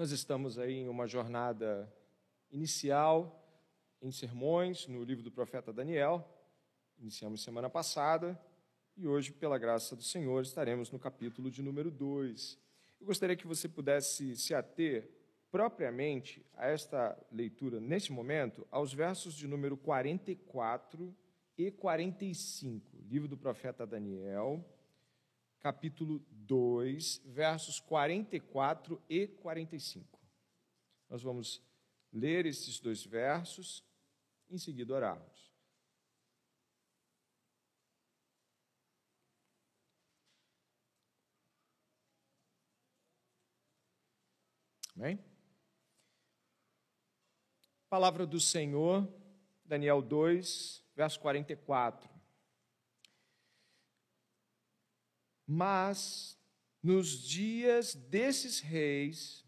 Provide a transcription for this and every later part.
Nós estamos aí em uma jornada inicial em sermões no livro do profeta Daniel. Iniciamos semana passada e hoje, pela graça do Senhor, estaremos no capítulo de número 2. Eu gostaria que você pudesse se ater propriamente a esta leitura, neste momento, aos versos de número 44 e 45, livro do profeta Daniel, capítulo 2, versos 44 e 45. Nós vamos ler esses dois versos, em seguida orarmos. Amém? Palavra do Senhor, Daniel 2, verso 44. Mas nos dias desses reis,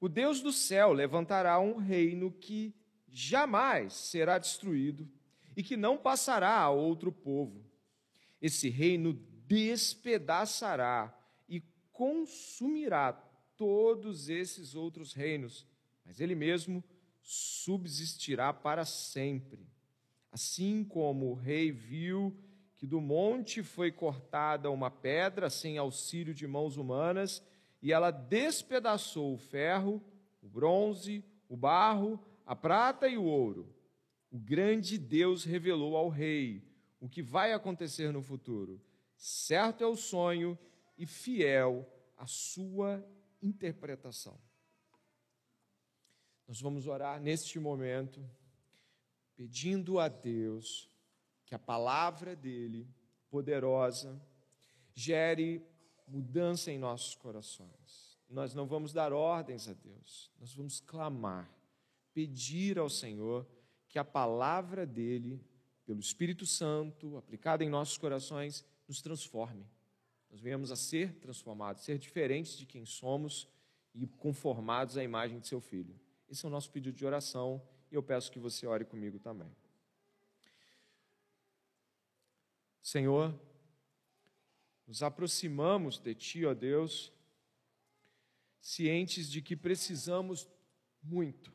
o Deus do céu levantará um reino que jamais será destruído e que não passará a outro povo. Esse reino despedaçará e consumirá todos esses outros reinos, mas ele mesmo subsistirá para sempre. Assim como o rei viu que do monte foi cortada uma pedra sem auxílio de mãos humanas, e ela despedaçou o ferro, o bronze, o barro, a prata e o ouro. O grande Deus revelou ao rei o que vai acontecer no futuro. Certo é o sonho e fiel a sua interpretação. Nós vamos orar neste momento, pedindo a Deus que a palavra dele, poderosa, gere mudança em nossos corações. Nós não vamos dar ordens a Deus, nós vamos clamar, pedir ao Senhor que a palavra dele, pelo Espírito Santo, aplicada em nossos corações, nos transforme. Nós venhamos a ser transformados, ser diferentes de quem somos e conformados à imagem de seu filho. Esse é o nosso pedido de oração e eu peço que você ore comigo também. Senhor, nos aproximamos de Ti, ó Deus, cientes de que precisamos muito,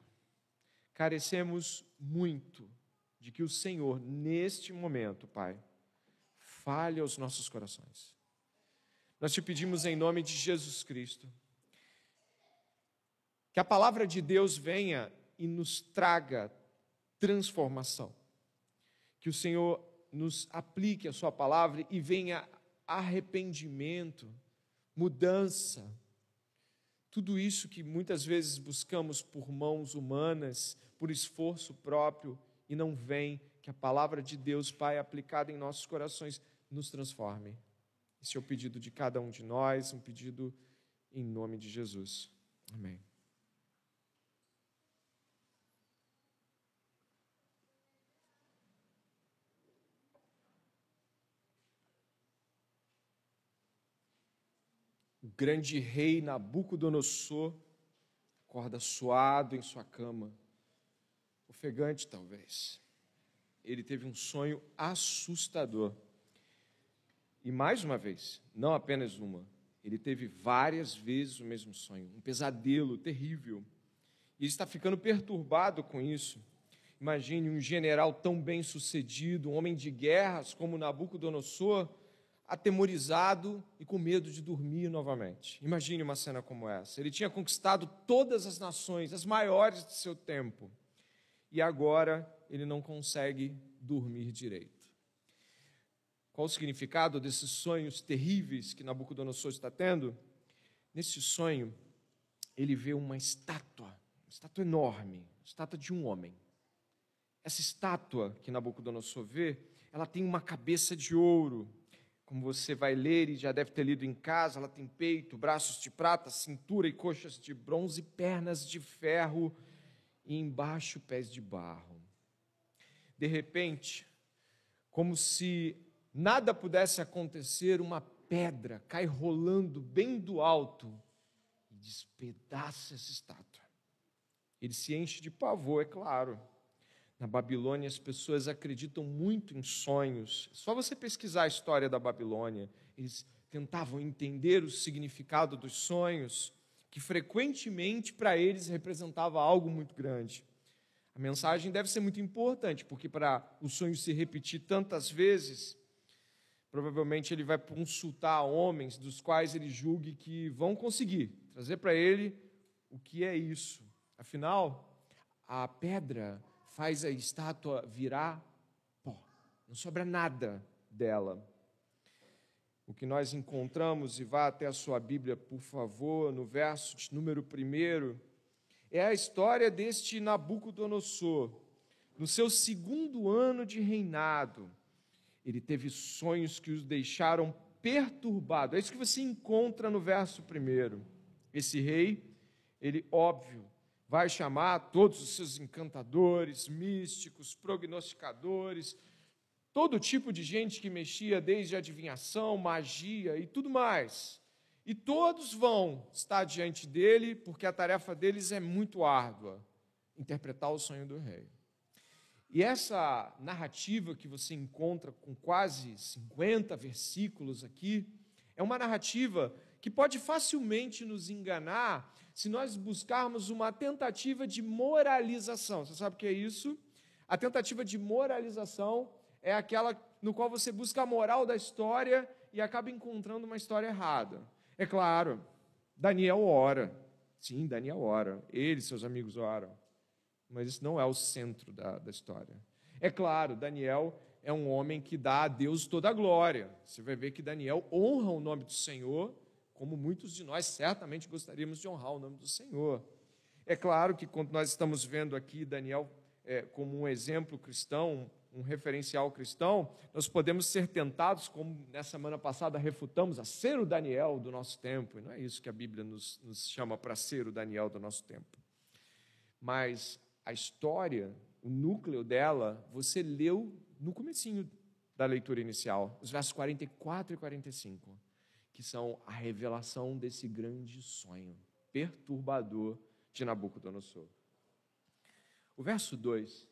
carecemos muito de que o Senhor, neste momento, Pai, fale aos nossos corações. Nós te pedimos em nome de Jesus Cristo, que a palavra de Deus venha e nos traga transformação. Que o Senhor nos aplique a Sua palavra e venha arrependimento, mudança. Tudo isso que muitas vezes buscamos por mãos humanas, por esforço próprio, e não vem, que a palavra de Deus, Pai, aplicada em nossos corações, nos transforme. Esse é o pedido de cada um de nós, um pedido em nome de Jesus. Amém. O grande rei Nabucodonosor acorda suado em sua cama, ofegante talvez. Ele teve um sonho assustador. E mais uma vez, não apenas uma, ele teve várias vezes o mesmo sonho, um pesadelo terrível. E ele está ficando perturbado com isso. Imagine um general tão bem sucedido, um homem de guerras como Nabucodonosor, atemorizado e com medo de dormir novamente. Imagine uma cena como essa. Ele tinha conquistado todas as nações, as maiores de seu tempo, e agora ele não consegue dormir direito. Qual o significado desses sonhos terríveis que Nabucodonosor está tendo? Nesse sonho, ele vê uma estátua, uma estátua enorme, uma estátua de um homem. Essa estátua que Nabucodonosor vê, ela tem uma cabeça de ouro, como você vai ler e já deve ter lido em casa, ela tem peito, braços de prata, cintura e coxas de bronze, pernas de ferro e embaixo pés de barro. De repente, como se nada pudesse acontecer, uma pedra cai rolando bem do alto e despedaça essa estátua. Ele se enche de pavor, é claro. Na Babilônia, as pessoas acreditam muito em sonhos. É só você pesquisar a história da Babilônia. Eles tentavam entender o significado dos sonhos que frequentemente para eles representava algo muito grande. A mensagem deve ser muito importante, porque para o sonho se repetir tantas vezes, provavelmente ele vai consultar homens dos quais ele julgue que vão conseguir trazer para ele o que é isso. Afinal, a pedra faz a estátua virar pó, não sobra nada dela. O que nós encontramos, e vá até a sua Bíblia, por favor, no verso número 1, é a história deste Nabucodonosor. No seu segundo ano de reinado, ele teve sonhos que os deixaram perturbados. É isso que você encontra no verso primeiro. Esse rei, ele, óbvio, vai chamar todos os seus encantadores, místicos, prognosticadores, todo tipo de gente que mexia desde adivinhação, magia e tudo mais. E todos vão estar diante dele, porque a tarefa deles é muito árdua interpretar o sonho do rei. E essa narrativa que você encontra com quase 50 versículos aqui, é uma narrativa que pode facilmente nos enganar se nós buscarmos uma tentativa de moralização. Você sabe o que é isso? A tentativa de moralização é aquela no qual você busca a moral da história e acaba encontrando uma história errada. É claro, Daniel ora. Sim, Daniel ora. Ele e seus amigos oram mas isso não é o centro da, da história. É claro, Daniel é um homem que dá a Deus toda a glória. Você vai ver que Daniel honra o nome do Senhor, como muitos de nós certamente gostaríamos de honrar o nome do Senhor. É claro que quando nós estamos vendo aqui Daniel é, como um exemplo cristão, um referencial cristão, nós podemos ser tentados, como nessa semana passada refutamos, a ser o Daniel do nosso tempo. E não é isso que a Bíblia nos, nos chama para ser o Daniel do nosso tempo. Mas a história, o núcleo dela, você leu no comecinho da leitura inicial, os versos 44 e 45, que são a revelação desse grande sonho perturbador de Nabucodonosor. O verso 2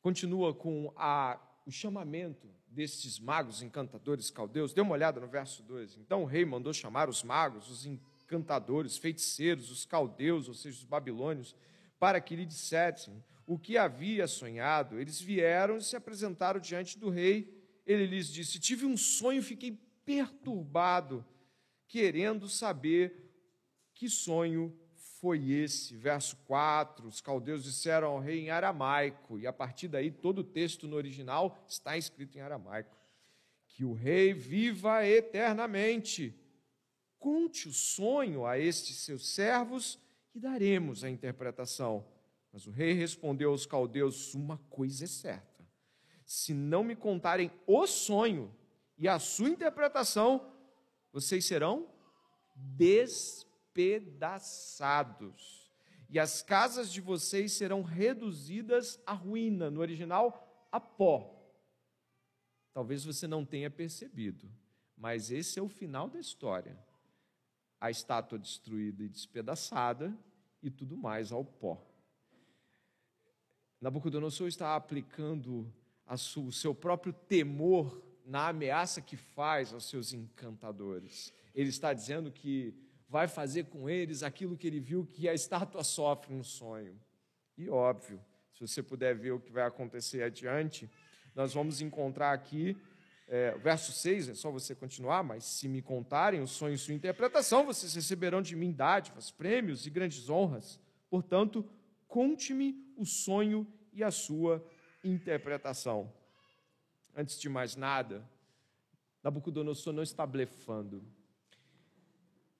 continua com a, o chamamento destes magos encantadores caldeus. Dê uma olhada no verso 2. Então o rei mandou chamar os magos, os encantadores, feiticeiros, os caldeus, ou seja, os babilônios, para que lhe dissessem o que havia sonhado. Eles vieram e se apresentaram diante do rei. Ele lhes disse: Tive um sonho, fiquei perturbado, querendo saber que sonho foi esse. Verso 4: Os caldeus disseram ao rei em aramaico, e a partir daí todo o texto no original está escrito em aramaico: Que o rei viva eternamente. Conte o sonho a estes seus servos e daremos a interpretação. Mas o rei respondeu aos caldeus: Uma coisa é certa. Se não me contarem o sonho e a sua interpretação, vocês serão despedaçados. E as casas de vocês serão reduzidas à ruína, no original, a pó. Talvez você não tenha percebido, mas esse é o final da história a estátua destruída e despedaçada e tudo mais ao pó. Nabucodonosor está aplicando o seu próprio temor na ameaça que faz aos seus encantadores. Ele está dizendo que vai fazer com eles aquilo que ele viu que a estátua sofre no sonho. E óbvio, se você puder ver o que vai acontecer adiante, nós vamos encontrar aqui é, verso 6, é só você continuar, mas se me contarem o sonho e sua interpretação, vocês receberão de mim dádivas, prêmios e grandes honras. Portanto, conte-me o sonho e a sua interpretação. Antes de mais nada, Nabucodonosor não está blefando.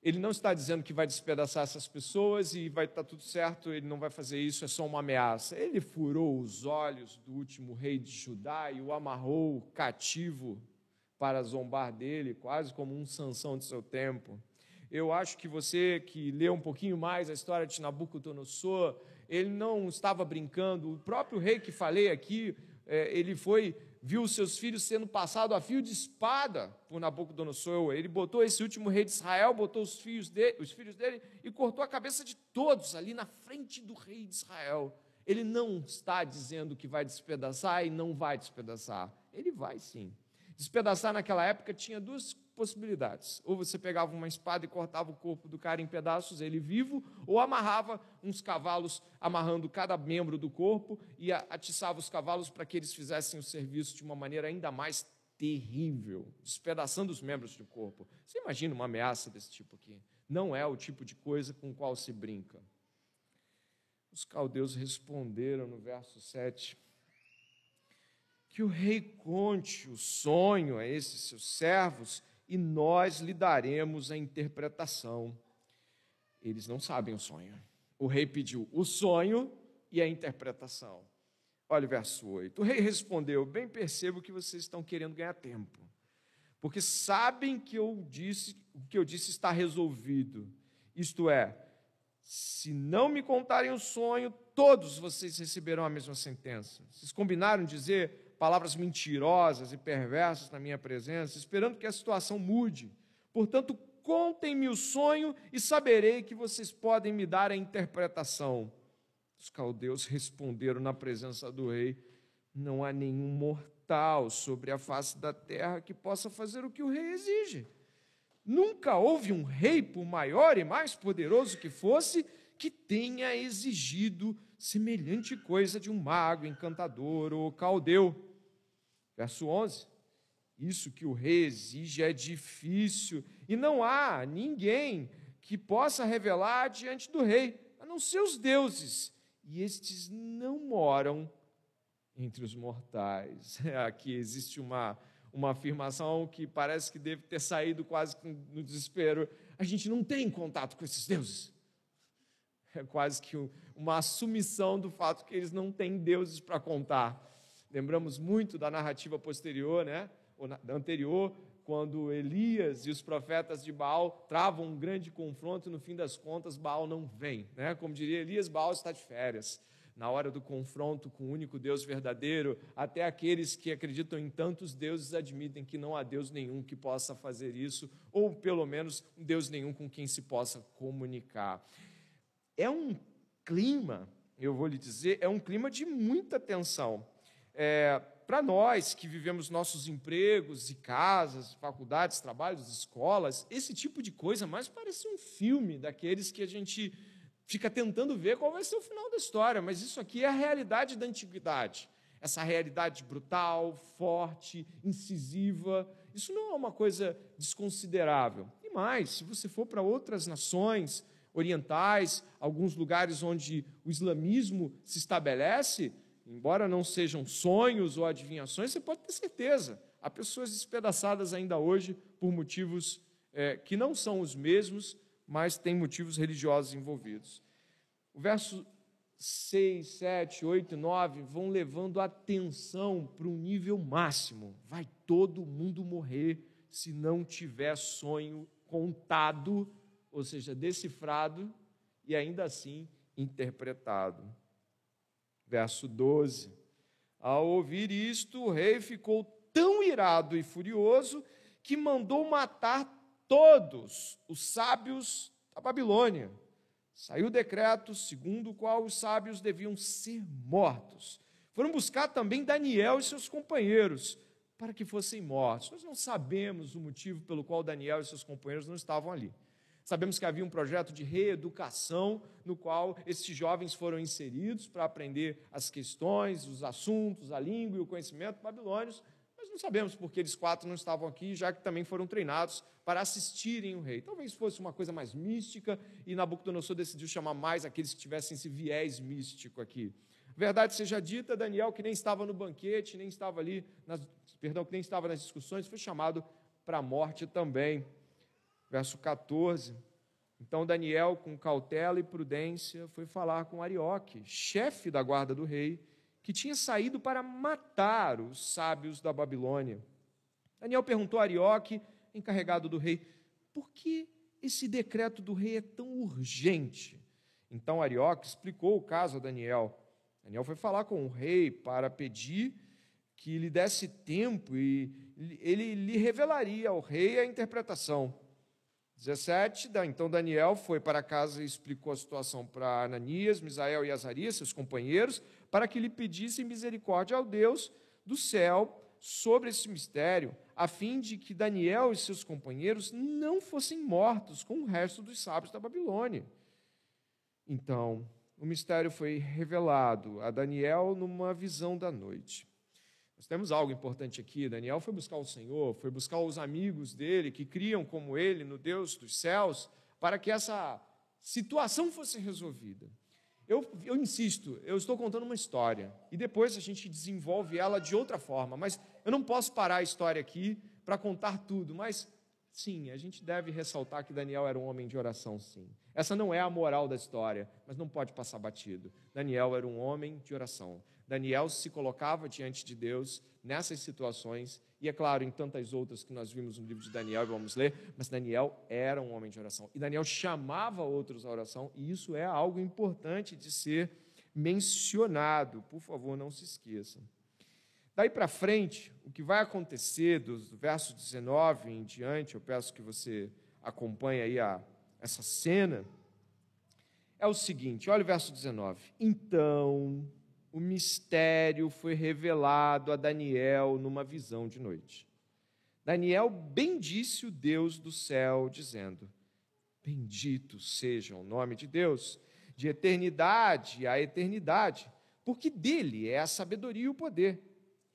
Ele não está dizendo que vai despedaçar essas pessoas e vai estar tudo certo, ele não vai fazer isso, é só uma ameaça. Ele furou os olhos do último rei de Judá e o amarrou cativo para zombar dele, quase como um Sansão de seu tempo. Eu acho que você que lê um pouquinho mais a história de Nabucodonosor, ele não estava brincando. O próprio rei que falei aqui, é, ele foi viu os seus filhos sendo passados a fio de espada por Nabucodonosor. Ele botou esse último rei de Israel, botou os filhos, dele, os filhos dele e cortou a cabeça de todos ali na frente do rei de Israel. Ele não está dizendo que vai despedaçar e não vai despedaçar. Ele vai sim. Despedaçar naquela época tinha duas possibilidades. Ou você pegava uma espada e cortava o corpo do cara em pedaços, ele vivo, ou amarrava uns cavalos, amarrando cada membro do corpo e atiçava os cavalos para que eles fizessem o serviço de uma maneira ainda mais terrível, despedaçando os membros do corpo. Você imagina uma ameaça desse tipo aqui? Não é o tipo de coisa com qual se brinca. Os caldeus responderam no verso 7 que o rei conte o sonho a esses seus servos e nós lhe daremos a interpretação. Eles não sabem o sonho. O rei pediu o sonho e a interpretação. Olha o verso 8. O rei respondeu: Bem percebo que vocês estão querendo ganhar tempo, porque sabem que eu disse, o que eu disse está resolvido. Isto é, se não me contarem o sonho, todos vocês receberão a mesma sentença. Vocês combinaram dizer palavras mentirosas e perversas na minha presença, esperando que a situação mude. Portanto, contem-me o sonho e saberei que vocês podem me dar a interpretação. Os caldeus responderam na presença do rei: Não há nenhum mortal sobre a face da terra que possa fazer o que o rei exige. Nunca houve um rei, por maior e mais poderoso que fosse, que tenha exigido semelhante coisa de um mago, encantador ou caldeu. Verso 11: Isso que o rei exige é difícil, e não há ninguém que possa revelar diante do rei, a não ser os deuses, e estes não moram entre os mortais. Aqui existe uma, uma afirmação que parece que deve ter saído quase no desespero. A gente não tem contato com esses deuses. É quase que uma assumição do fato que eles não têm deuses para contar. Lembramos muito da narrativa posterior, né? Anterior, quando Elias e os profetas de Baal travam um grande confronto e no fim das contas Baal não vem, né? Como diria Elias, Baal está de férias. Na hora do confronto com o único Deus verdadeiro, até aqueles que acreditam em tantos deuses admitem que não há Deus nenhum que possa fazer isso, ou pelo menos um Deus nenhum com quem se possa comunicar. É um clima, eu vou lhe dizer, é um clima de muita tensão. É, para nós que vivemos nossos empregos e casas, faculdades, trabalhos, escolas, esse tipo de coisa mais parece um filme daqueles que a gente fica tentando ver qual vai ser o final da história, mas isso aqui é a realidade da antiguidade. Essa realidade brutal, forte, incisiva, isso não é uma coisa desconsiderável. E mais, se você for para outras nações orientais, alguns lugares onde o islamismo se estabelece, Embora não sejam sonhos ou adivinhações, você pode ter certeza. Há pessoas despedaçadas ainda hoje por motivos é, que não são os mesmos, mas têm motivos religiosos envolvidos. O verso 6, 7, 8 e 9 vão levando a atenção para um nível máximo. Vai todo mundo morrer se não tiver sonho contado, ou seja, decifrado e ainda assim interpretado. Verso 12. Ao ouvir isto, o rei ficou tão irado e furioso que mandou matar todos os sábios da Babilônia. Saiu o decreto segundo o qual os sábios deviam ser mortos. Foram buscar também Daniel e seus companheiros para que fossem mortos. Nós não sabemos o motivo pelo qual Daniel e seus companheiros não estavam ali. Sabemos que havia um projeto de reeducação no qual esses jovens foram inseridos para aprender as questões, os assuntos, a língua e o conhecimento babilônios, mas não sabemos por que eles quatro não estavam aqui, já que também foram treinados para assistirem o rei. Talvez fosse uma coisa mais mística e Nabucodonosor decidiu chamar mais aqueles que tivessem esse viés místico aqui. Verdade seja dita, Daniel, que nem estava no banquete, nem estava ali, nas, perdão, que nem estava nas discussões, foi chamado para a morte também verso 14. Então Daniel, com cautela e prudência, foi falar com Arioque, chefe da guarda do rei, que tinha saído para matar os sábios da Babilônia. Daniel perguntou a Arioque, encarregado do rei, por que esse decreto do rei é tão urgente? Então Arioque explicou o caso a Daniel. Daniel foi falar com o rei para pedir que lhe desse tempo e ele lhe revelaria ao rei a interpretação. 17, então Daniel foi para casa e explicou a situação para Ananias, Misael e Azarias, seus companheiros, para que lhe pedissem misericórdia ao Deus do céu sobre esse mistério, a fim de que Daniel e seus companheiros não fossem mortos com o resto dos sábios da Babilônia. Então, o mistério foi revelado a Daniel numa visão da noite. Nós temos algo importante aqui. Daniel foi buscar o Senhor, foi buscar os amigos dele que criam como ele no Deus dos céus, para que essa situação fosse resolvida. Eu, eu insisto, eu estou contando uma história e depois a gente desenvolve ela de outra forma, mas eu não posso parar a história aqui para contar tudo, mas sim, a gente deve ressaltar que Daniel era um homem de oração, sim. Essa não é a moral da história, mas não pode passar batido. Daniel era um homem de oração. Daniel se colocava diante de Deus nessas situações, e é claro, em tantas outras que nós vimos no livro de Daniel, vamos ler, mas Daniel era um homem de oração. E Daniel chamava outros à oração, e isso é algo importante de ser mencionado. Por favor, não se esqueçam. Daí para frente, o que vai acontecer do verso 19 em diante, eu peço que você acompanhe aí a, essa cena, é o seguinte: olha o verso 19. Então o mistério foi revelado a Daniel numa visão de noite. Daniel bendisse o Deus do céu, dizendo: Bendito seja o nome de Deus, de eternidade a eternidade, porque dele é a sabedoria e o poder.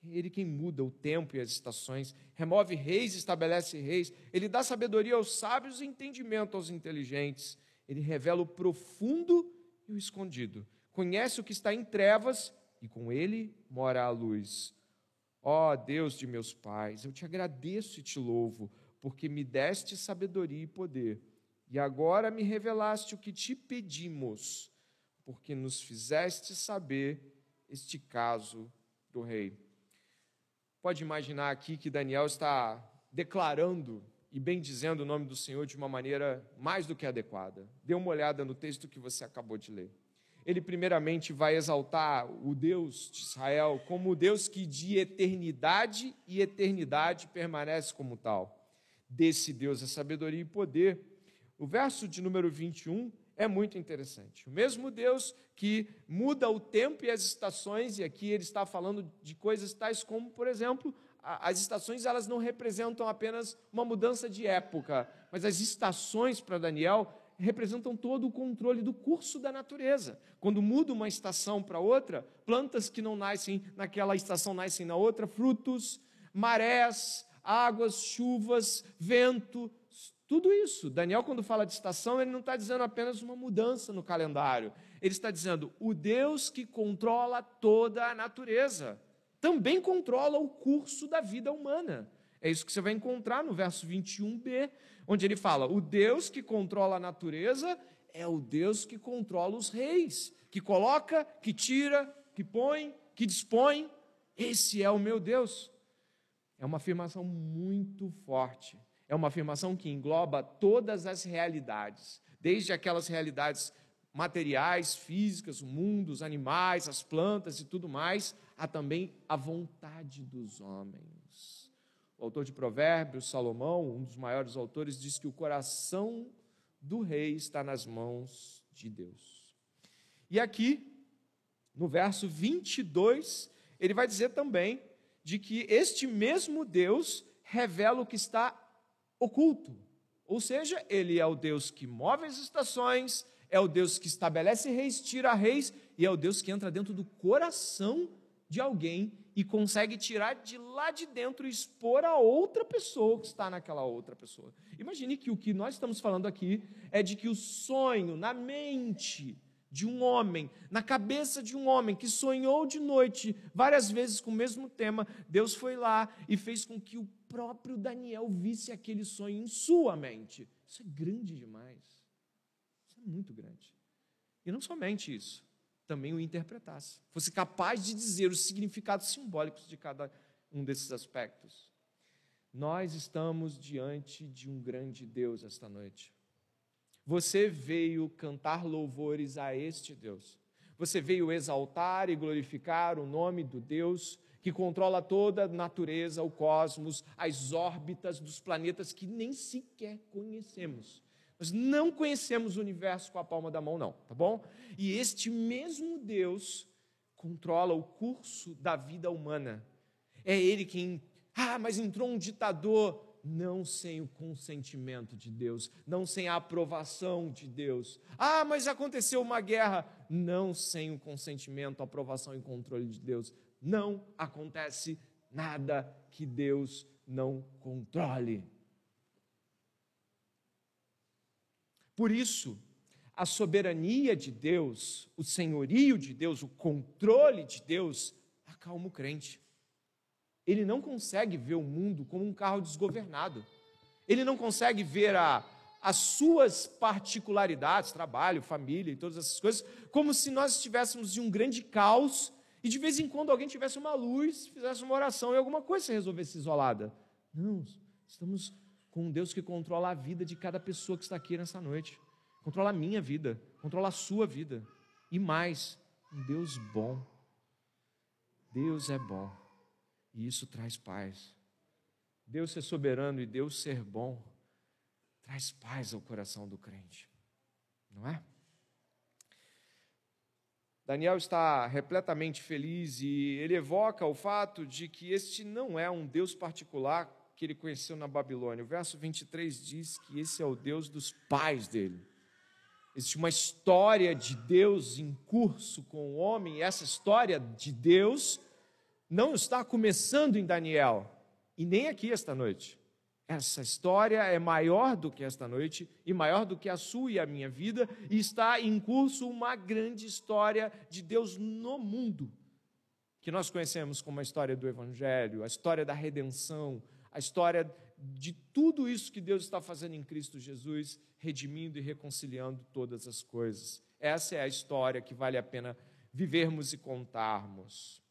Ele quem muda o tempo e as estações, remove reis, estabelece reis, ele dá sabedoria aos sábios e entendimento aos inteligentes. Ele revela o profundo e o escondido conhece o que está em trevas e com ele mora a luz. Ó oh, Deus de meus pais, eu te agradeço e te louvo, porque me deste sabedoria e poder, e agora me revelaste o que te pedimos, porque nos fizeste saber este caso do rei. Pode imaginar aqui que Daniel está declarando e bendizendo o nome do Senhor de uma maneira mais do que adequada. Dê uma olhada no texto que você acabou de ler ele primeiramente vai exaltar o Deus de Israel como o Deus que de eternidade e eternidade permanece como tal. Desse Deus é sabedoria e poder. O verso de número 21 é muito interessante. O mesmo Deus que muda o tempo e as estações, e aqui ele está falando de coisas tais como, por exemplo, as estações elas não representam apenas uma mudança de época, mas as estações para Daniel representam todo o controle do curso da natureza. Quando muda uma estação para outra, plantas que não nascem naquela estação nascem na outra, frutos, marés, águas, chuvas, vento, tudo isso. Daniel, quando fala de estação, ele não está dizendo apenas uma mudança no calendário. Ele está dizendo o Deus que controla toda a natureza. Também controla o curso da vida humana. É isso que você vai encontrar no verso 21b onde ele fala: o Deus que controla a natureza é o Deus que controla os reis, que coloca, que tira, que põe, que dispõe. Esse é o meu Deus. É uma afirmação muito forte. É uma afirmação que engloba todas as realidades, desde aquelas realidades materiais, físicas, o mundo, os animais, as plantas e tudo mais, a também a vontade dos homens. O autor de Provérbios, Salomão, um dos maiores autores, diz que o coração do rei está nas mãos de Deus. E aqui, no verso 22, ele vai dizer também de que este mesmo Deus revela o que está oculto. Ou seja, ele é o Deus que move as estações, é o Deus que estabelece reis, tira reis, e é o Deus que entra dentro do coração de alguém e consegue tirar de lá de dentro e expor a outra pessoa que está naquela outra pessoa. Imagine que o que nós estamos falando aqui é de que o sonho na mente de um homem, na cabeça de um homem que sonhou de noite várias vezes com o mesmo tema, Deus foi lá e fez com que o próprio Daniel visse aquele sonho em sua mente. Isso é grande demais. Isso é muito grande. E não somente isso também o interpretasse, fosse capaz de dizer os significados simbólicos de cada um desses aspectos. Nós estamos diante de um grande Deus esta noite. Você veio cantar louvores a este Deus. Você veio exaltar e glorificar o nome do Deus que controla toda a natureza, o cosmos, as órbitas dos planetas que nem sequer conhecemos. Nós não conhecemos o universo com a palma da mão, não, tá bom? E este mesmo Deus controla o curso da vida humana. É Ele quem Ah, mas entrou um ditador. Não sem o consentimento de Deus, não sem a aprovação de Deus. Ah, mas aconteceu uma guerra. Não sem o consentimento, aprovação e controle de Deus. Não acontece nada que Deus não controle. Por isso, a soberania de Deus, o senhorio de Deus, o controle de Deus, acalma o crente. Ele não consegue ver o mundo como um carro desgovernado. Ele não consegue ver a, as suas particularidades, trabalho, família e todas essas coisas, como se nós estivéssemos em um grande caos e de vez em quando alguém tivesse uma luz, fizesse uma oração e alguma coisa se resolvesse isolada. Não, estamos com um Deus que controla a vida de cada pessoa que está aqui nessa noite. Controla a minha vida, controla a sua vida. E mais, um Deus bom. Deus é bom. E isso traz paz. Deus ser soberano e Deus ser bom traz paz ao coração do crente. Não é? Daniel está repletamente feliz e ele evoca o fato de que este não é um Deus particular que ele conheceu na Babilônia. O verso 23 diz que esse é o Deus dos pais dele. Existe uma história de Deus em curso com o homem, e essa história de Deus não está começando em Daniel e nem aqui esta noite. Essa história é maior do que esta noite e maior do que a sua e a minha vida, e está em curso uma grande história de Deus no mundo, que nós conhecemos como a história do Evangelho, a história da redenção, a história de tudo isso que Deus está fazendo em Cristo Jesus, redimindo e reconciliando todas as coisas. Essa é a história que vale a pena vivermos e contarmos.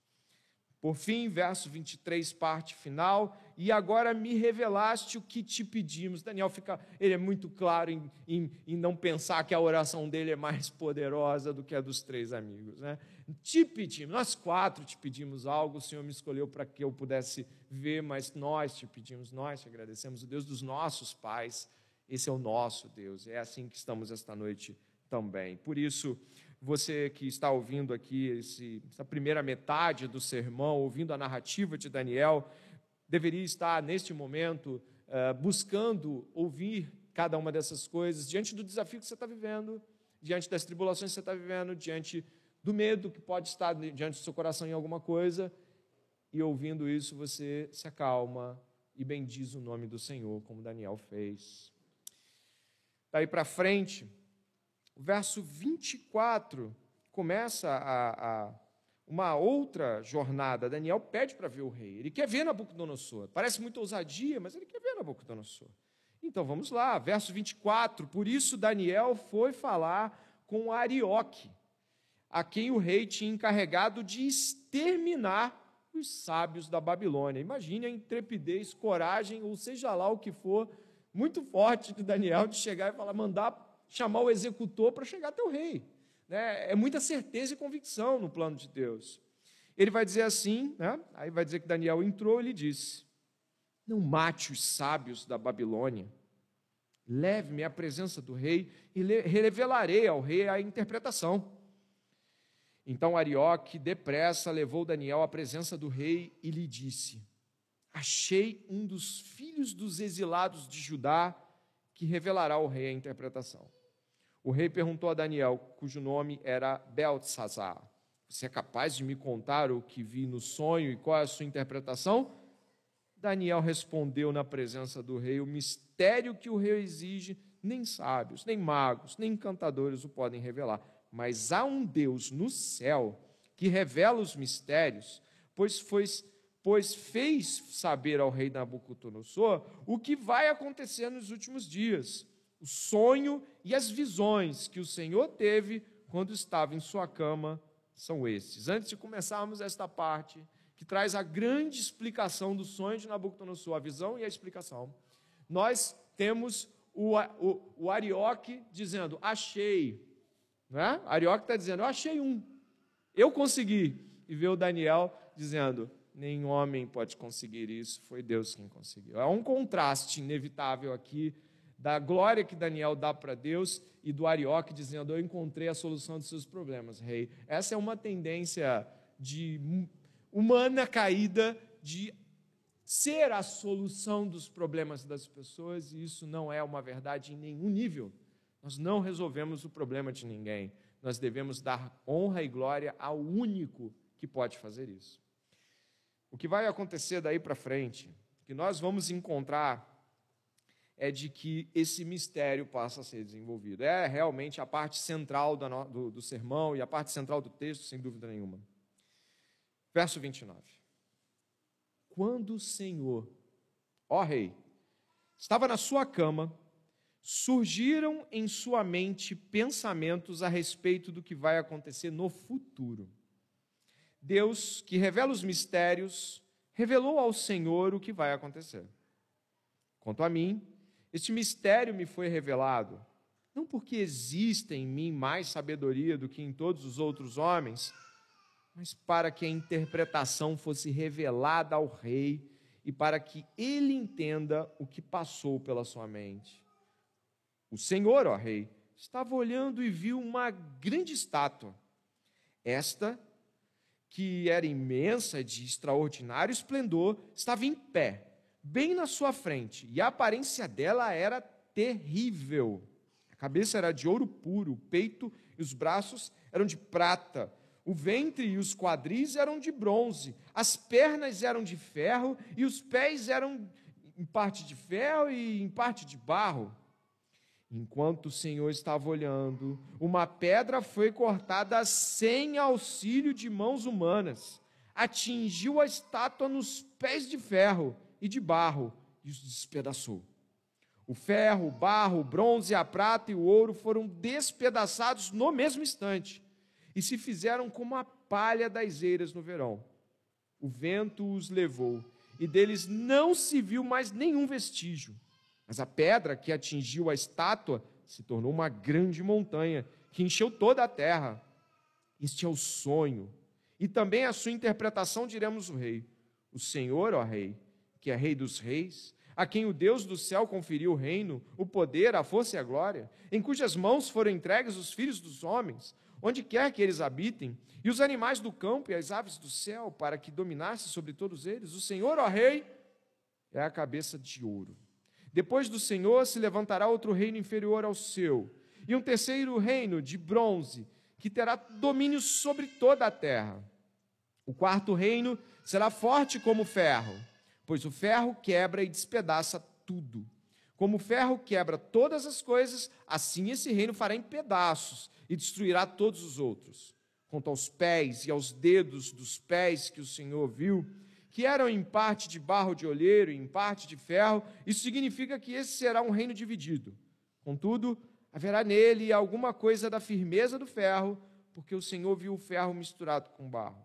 Por fim, verso 23, parte final, e agora me revelaste o que te pedimos. Daniel fica, ele é muito claro em, em, em, não pensar que a oração dele é mais poderosa do que a dos três amigos. Né? Te pedimos, nós quatro te pedimos algo, o Senhor me escolheu para que eu pudesse ver, mas nós te pedimos, nós te agradecemos, o Deus dos nossos pais, esse é o nosso Deus, é assim que estamos esta noite também. Por isso, você que está ouvindo aqui esse, essa primeira metade do sermão, ouvindo a narrativa de Daniel, deveria estar neste momento uh, buscando ouvir cada uma dessas coisas diante do desafio que você está vivendo, diante das tribulações que você está vivendo, diante do medo que pode estar diante do seu coração em alguma coisa, e ouvindo isso você se acalma e bendiz o nome do Senhor, como Daniel fez. Daí para frente, o verso 24 começa a, a uma outra jornada. Daniel pede para ver o rei. Ele quer ver Nabucodonosor. Parece muito ousadia, mas ele quer ver Nabucodonosor. Então vamos lá, verso 24. Por isso Daniel foi falar com Arioque, a quem o rei tinha encarregado de exterminar os sábios da Babilônia. Imagine a intrepidez, coragem, ou seja lá o que for, muito forte de Daniel de chegar e falar, mandar chamar o executor para chegar até o rei. Né? É muita certeza e convicção no plano de Deus. Ele vai dizer assim, né? aí vai dizer que Daniel entrou e lhe disse: Não mate os sábios da Babilônia, leve-me à presença do rei e revelarei ao rei a interpretação. Então Arioque, depressa, levou Daniel à presença do rei e lhe disse: Achei um dos filhos dos exilados de Judá que revelará ao rei a interpretação. O rei perguntou a Daniel, cujo nome era Beltesazar: Você é capaz de me contar o que vi no sonho e qual é a sua interpretação? Daniel respondeu na presença do rei: O mistério que o rei exige, nem sábios, nem magos, nem encantadores o podem revelar. Mas há um Deus no céu que revela os mistérios, pois foi pois fez saber ao rei Nabucodonosor o que vai acontecer nos últimos dias o sonho e as visões que o Senhor teve quando estava em sua cama são esses. Antes de começarmos esta parte, que traz a grande explicação do sonho de Nabucodonosor, a visão e a explicação, nós temos o, o, o Arioque dizendo, achei. Não é? Arioque está dizendo, eu achei um. Eu consegui. E vê o Daniel dizendo, nenhum homem pode conseguir isso, foi Deus quem conseguiu. É um contraste inevitável aqui da glória que Daniel dá para Deus e do Arioque dizendo: Eu encontrei a solução dos seus problemas, rei. Essa é uma tendência de humana caída de ser a solução dos problemas das pessoas, e isso não é uma verdade em nenhum nível. Nós não resolvemos o problema de ninguém. Nós devemos dar honra e glória ao único que pode fazer isso. O que vai acontecer daí para frente, que nós vamos encontrar é de que esse mistério passa a ser desenvolvido. É realmente a parte central do, do, do sermão e a parte central do texto, sem dúvida nenhuma. Verso 29. Quando o Senhor, ó Rei, estava na sua cama, surgiram em sua mente pensamentos a respeito do que vai acontecer no futuro. Deus, que revela os mistérios, revelou ao Senhor o que vai acontecer. Quanto a mim, este mistério me foi revelado, não porque exista em mim mais sabedoria do que em todos os outros homens, mas para que a interpretação fosse revelada ao rei e para que ele entenda o que passou pela sua mente. O Senhor, ó rei, estava olhando e viu uma grande estátua. Esta, que era imensa de extraordinário esplendor, estava em pé bem na sua frente, e a aparência dela era terrível. A cabeça era de ouro puro, o peito e os braços eram de prata, o ventre e os quadris eram de bronze, as pernas eram de ferro e os pés eram em parte de ferro e em parte de barro. Enquanto o Senhor estava olhando, uma pedra foi cortada sem auxílio de mãos humanas, atingiu a estátua nos pés de ferro e de barro e os despedaçou. O ferro, o barro, o bronze, a prata e o ouro foram despedaçados no mesmo instante e se fizeram como a palha das eiras no verão. O vento os levou e deles não se viu mais nenhum vestígio. Mas a pedra que atingiu a estátua se tornou uma grande montanha que encheu toda a terra. Este é o sonho. E também a sua interpretação diremos o rei. O Senhor, ó rei, que é Rei dos Reis, a quem o Deus do céu conferiu o reino, o poder, a força e a glória, em cujas mãos foram entregues os filhos dos homens, onde quer que eles habitem, e os animais do campo e as aves do céu, para que dominasse sobre todos eles. O Senhor, ó Rei, é a cabeça de ouro. Depois do Senhor se levantará outro reino inferior ao seu, e um terceiro reino de bronze, que terá domínio sobre toda a terra. O quarto reino será forte como ferro pois o ferro quebra e despedaça tudo. Como o ferro quebra todas as coisas, assim esse reino fará em pedaços e destruirá todos os outros. Quanto aos pés e aos dedos dos pés que o Senhor viu, que eram em parte de barro de olheiro e em parte de ferro, isso significa que esse será um reino dividido. Contudo, haverá nele alguma coisa da firmeza do ferro, porque o Senhor viu o ferro misturado com barro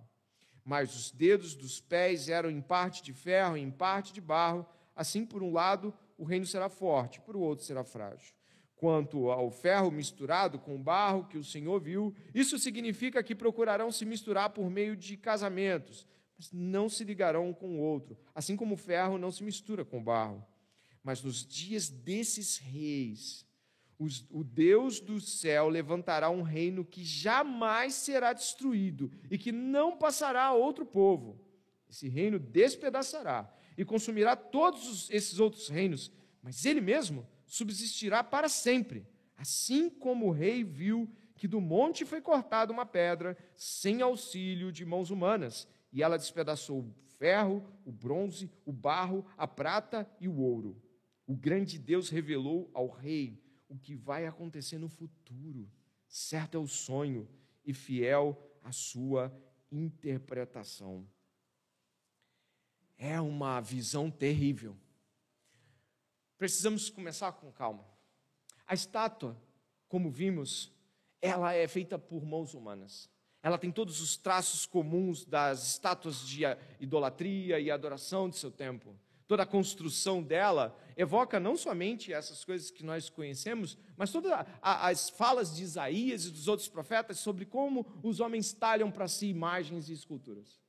mas os dedos dos pés eram em parte de ferro e em parte de barro. Assim, por um lado, o reino será forte, por outro será frágil. Quanto ao ferro misturado com o barro que o Senhor viu, isso significa que procurarão se misturar por meio de casamentos, não se ligarão um com o outro, assim como o ferro não se mistura com o barro. Mas nos dias desses reis, os, o Deus do céu levantará um reino que jamais será destruído e que não passará a outro povo. Esse reino despedaçará e consumirá todos esses outros reinos, mas ele mesmo subsistirá para sempre. Assim como o rei viu que do monte foi cortada uma pedra sem auxílio de mãos humanas, e ela despedaçou o ferro, o bronze, o barro, a prata e o ouro. O grande Deus revelou ao rei o que vai acontecer no futuro. Certo é o sonho e fiel a sua interpretação. É uma visão terrível. Precisamos começar com calma. A estátua, como vimos, ela é feita por mãos humanas. Ela tem todos os traços comuns das estátuas de idolatria e adoração de seu tempo toda a construção dela evoca não somente essas coisas que nós conhecemos, mas todas as falas de Isaías e dos outros profetas sobre como os homens talham para si imagens e esculturas.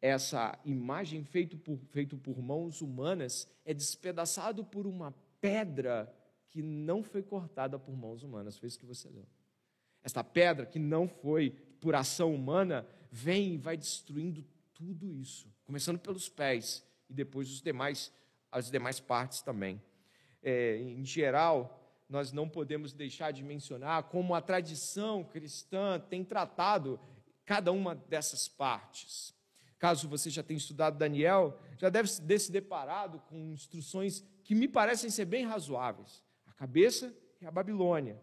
Essa imagem feita por, feito por mãos humanas é despedaçado por uma pedra que não foi cortada por mãos humanas. Foi isso que você leu. Esta pedra que não foi por ação humana vem e vai destruindo tudo isso, começando pelos pés e depois os demais, as demais partes também. É, em geral, nós não podemos deixar de mencionar como a tradição cristã tem tratado cada uma dessas partes. Caso você já tenha estudado Daniel, já deve ter se deparado com instruções que me parecem ser bem razoáveis. A cabeça é a Babilônia.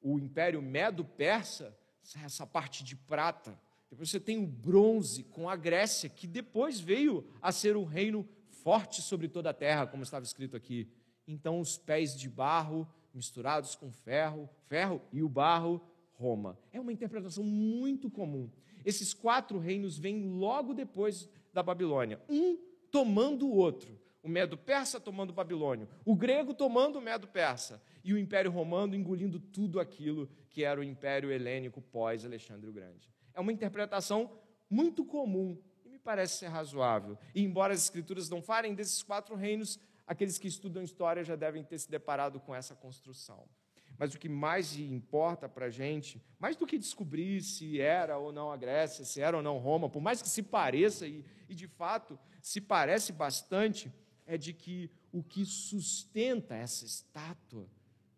O Império Medo-Persa, essa parte de prata. Depois você tem o bronze com a Grécia, que depois veio a ser um reino forte sobre toda a terra, como estava escrito aqui. Então, os pés de barro misturados com ferro, ferro e o barro, Roma. É uma interpretação muito comum. Esses quatro reinos vêm logo depois da Babilônia, um tomando o outro. O Medo-Persa tomando o Babilônio, o grego tomando o Medo-Persa e o Império Romano engolindo tudo aquilo que era o Império Helênico pós-Alexandre o Grande. É uma interpretação muito comum e me parece ser razoável. E embora as escrituras não falem desses quatro reinos, aqueles que estudam história já devem ter se deparado com essa construção. Mas o que mais importa para a gente, mais do que descobrir se era ou não a Grécia, se era ou não Roma, por mais que se pareça, e, e de fato se parece bastante, é de que o que sustenta essa estátua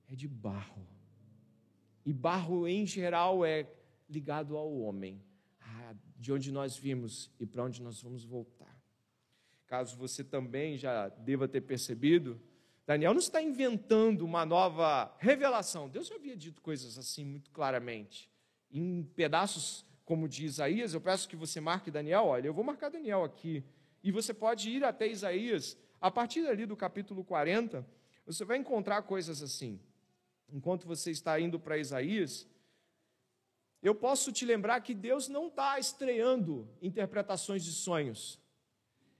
é de barro. E barro, em geral, é ligado ao homem, de onde nós vimos e para onde nós vamos voltar. Caso você também já deva ter percebido, Daniel não está inventando uma nova revelação. Deus já havia dito coisas assim muito claramente. Em pedaços, como diz Isaías, eu peço que você marque Daniel. Olha, eu vou marcar Daniel aqui. E você pode ir até Isaías. A partir ali do capítulo 40, você vai encontrar coisas assim. Enquanto você está indo para Isaías, eu posso te lembrar que Deus não está estreando interpretações de sonhos.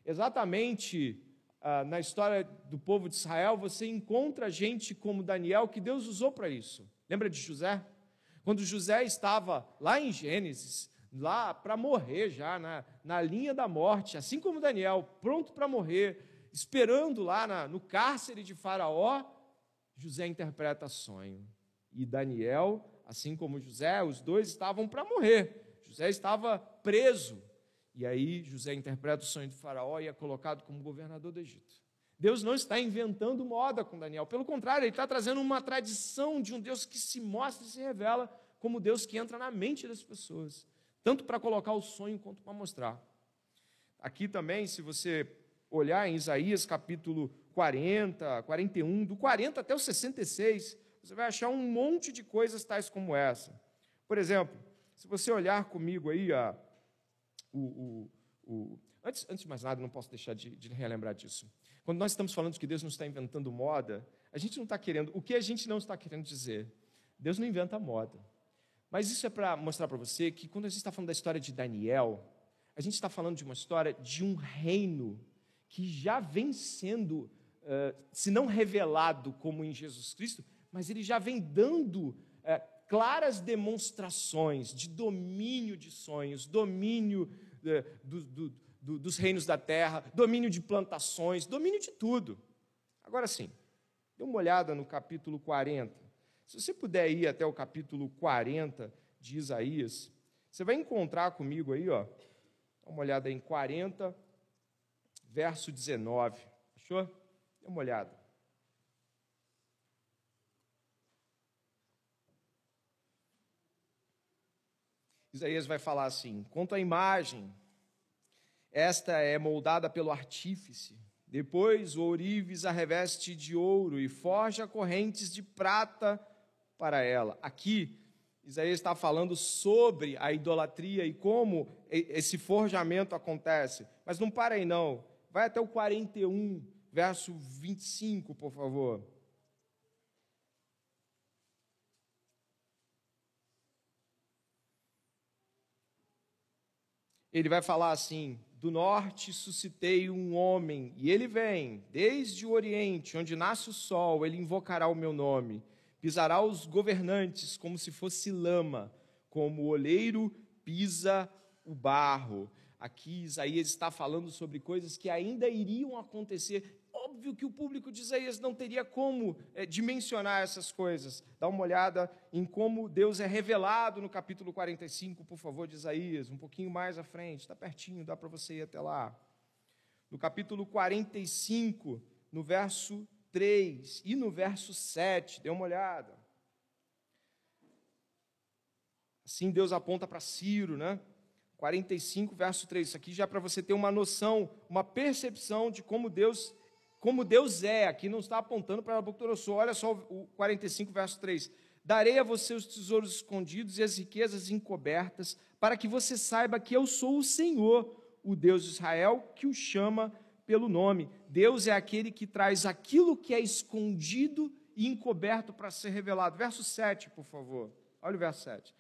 Exatamente ah, na história do povo de Israel, você encontra gente como Daniel que Deus usou para isso. Lembra de José? Quando José estava lá em Gênesis, lá para morrer já, na, na linha da morte, assim como Daniel, pronto para morrer, esperando lá na, no cárcere de Faraó, José interpreta sonho. E Daniel, assim como José, os dois estavam para morrer. José estava preso, e aí José interpreta o sonho de Faraó e é colocado como governador do Egito. Deus não está inventando moda com Daniel, pelo contrário, ele está trazendo uma tradição de um Deus que se mostra e se revela como Deus que entra na mente das pessoas, tanto para colocar o sonho quanto para mostrar. Aqui também, se você olhar em Isaías capítulo 40, 41, do 40 até o 66, você vai achar um monte de coisas tais como essa. Por exemplo, se você olhar comigo aí a o, o, o... Antes, antes de mais nada, não posso deixar de, de relembrar disso. Quando nós estamos falando que Deus não está inventando moda, a gente não está querendo. O que a gente não está querendo dizer? Deus não inventa moda. Mas isso é para mostrar para você que quando a gente está falando da história de Daniel, a gente está falando de uma história de um reino que já vem sendo, uh, se não revelado como em Jesus Cristo, mas ele já vem dando uh, claras demonstrações de domínio de sonhos, domínio eh, do, do, do, dos reinos da terra, domínio de plantações, domínio de tudo. Agora sim, dê uma olhada no capítulo 40. Se você puder ir até o capítulo 40 de Isaías, você vai encontrar comigo aí, ó, dá uma olhada em 40, verso 19. Achou? Dê uma olhada. Isaías vai falar assim: quanto à imagem, esta é moldada pelo artífice. Depois o ourives a reveste de ouro e forja correntes de prata para ela. Aqui, Isaías está falando sobre a idolatria e como esse forjamento acontece. Mas não para aí, não. Vai até o 41, verso 25, por favor. ele vai falar assim: Do norte suscitei um homem, e ele vem, desde o oriente, onde nasce o sol, ele invocará o meu nome, pisará os governantes como se fosse lama, como o oleiro pisa o barro. Aqui Isaías está falando sobre coisas que ainda iriam acontecer óbvio que o público de Isaías não teria como é, dimensionar essas coisas. Dá uma olhada em como Deus é revelado no capítulo 45, por favor, de Isaías, um pouquinho mais à frente, está pertinho, dá para você ir até lá. no capítulo 45, no verso 3 e no verso 7. Dê uma olhada. Assim Deus aponta para Ciro, né? 45, verso 3. Isso aqui já é para você ter uma noção, uma percepção de como Deus, como Deus é. Aqui não está apontando para Nabucodonosor. Olha só o 45, verso 3. Darei a você os tesouros escondidos e as riquezas encobertas, para que você saiba que eu sou o Senhor, o Deus de Israel, que o chama pelo nome. Deus é aquele que traz aquilo que é escondido e encoberto para ser revelado. Verso 7, por favor. Olha o verso 7.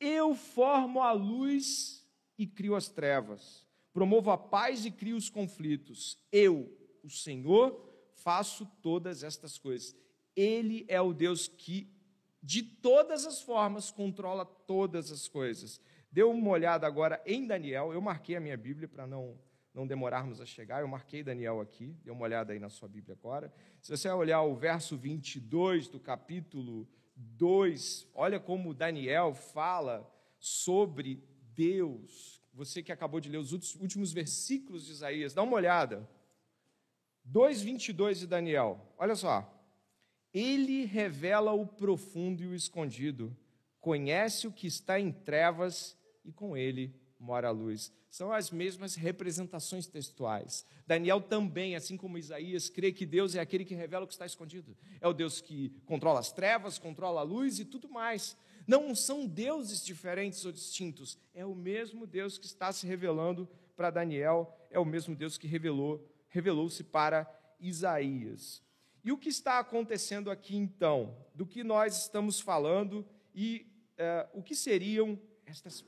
Eu formo a luz e crio as trevas. Promovo a paz e crio os conflitos. Eu, o Senhor, faço todas estas coisas. Ele é o Deus que, de todas as formas, controla todas as coisas. Dê uma olhada agora em Daniel. Eu marquei a minha Bíblia para não, não demorarmos a chegar. Eu marquei Daniel aqui. Dê uma olhada aí na sua Bíblia agora. Se você olhar o verso 22 do capítulo 2, olha como Daniel fala sobre Deus. Você que acabou de ler os últimos versículos de Isaías, dá uma olhada. 2:22 de Daniel. Olha só. Ele revela o profundo e o escondido, conhece o que está em trevas e com ele mora a luz. São as mesmas representações textuais. Daniel também, assim como Isaías, crê que Deus é aquele que revela o que está escondido. É o Deus que controla as trevas, controla a luz e tudo mais. Não são deuses diferentes ou distintos. É o mesmo Deus que está se revelando para Daniel, é o mesmo Deus que revelou, revelou-se para Isaías. E o que está acontecendo aqui então? Do que nós estamos falando e uh, o que seriam estas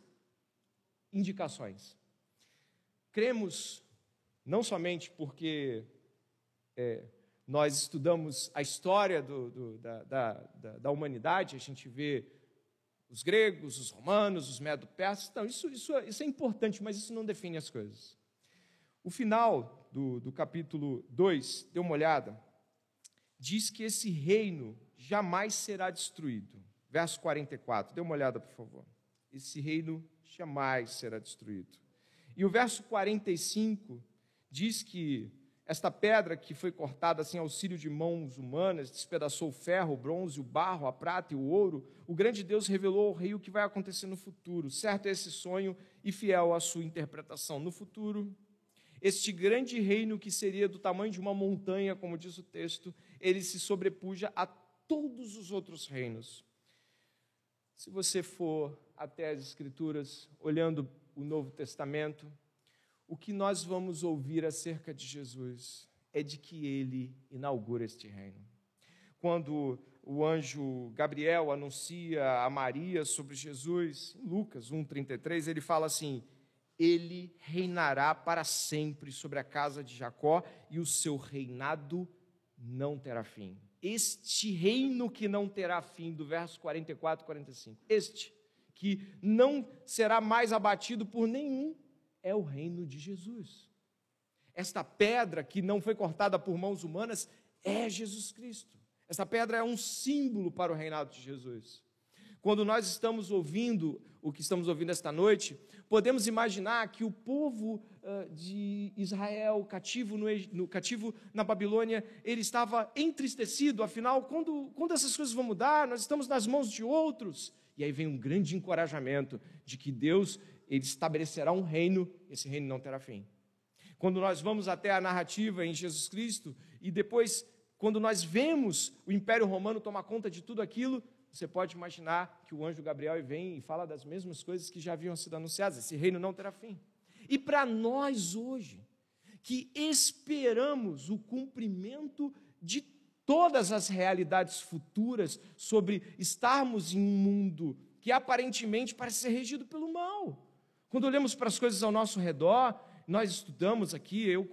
indicações? Cremos não somente porque é, nós estudamos a história do, do, da, da, da, humanidade, a gente vê os gregos, os romanos, os medo-persas, não, isso, isso, isso é importante, mas isso não define as coisas. O final do, do capítulo 2, dê uma olhada, diz que esse reino jamais será destruído. Verso 44, dê uma olhada, por favor. Esse reino jamais será destruído. E o verso 45 diz que esta pedra que foi cortada sem auxílio de mãos humanas, despedaçou o ferro, o bronze, o barro, a prata e o ouro, o grande Deus revelou ao rei o que vai acontecer no futuro. Certo é esse sonho e fiel à sua interpretação. No futuro, este grande reino que seria do tamanho de uma montanha, como diz o texto, ele se sobrepuja a todos os outros reinos. Se você for até as Escrituras, olhando o Novo Testamento, o que nós vamos ouvir acerca de Jesus é de que ele inaugura este reino. Quando o anjo Gabriel anuncia a Maria sobre Jesus, em Lucas 1,33, ele fala assim: Ele reinará para sempre sobre a casa de Jacó e o seu reinado não terá fim. Este reino que não terá fim, do verso 44 e 45, este que não será mais abatido por nenhum é o reino de Jesus. Esta pedra que não foi cortada por mãos humanas é Jesus Cristo. Esta pedra é um símbolo para o reinado de Jesus. Quando nós estamos ouvindo o que estamos ouvindo esta noite, podemos imaginar que o povo uh, de Israel, cativo, no, no, cativo na Babilônia, ele estava entristecido, afinal, quando, quando essas coisas vão mudar, nós estamos nas mãos de outros. E aí vem um grande encorajamento de que Deus ele estabelecerá um reino, esse reino não terá fim. Quando nós vamos até a narrativa em Jesus Cristo e depois, quando nós vemos o Império Romano tomar conta de tudo aquilo, você pode imaginar que o anjo Gabriel vem e fala das mesmas coisas que já haviam sido anunciadas: esse reino não terá fim. E para nós hoje, que esperamos o cumprimento de todas as realidades futuras sobre estarmos em um mundo que aparentemente parece ser regido pelo mal. Quando olhamos para as coisas ao nosso redor, nós estudamos aqui, eu,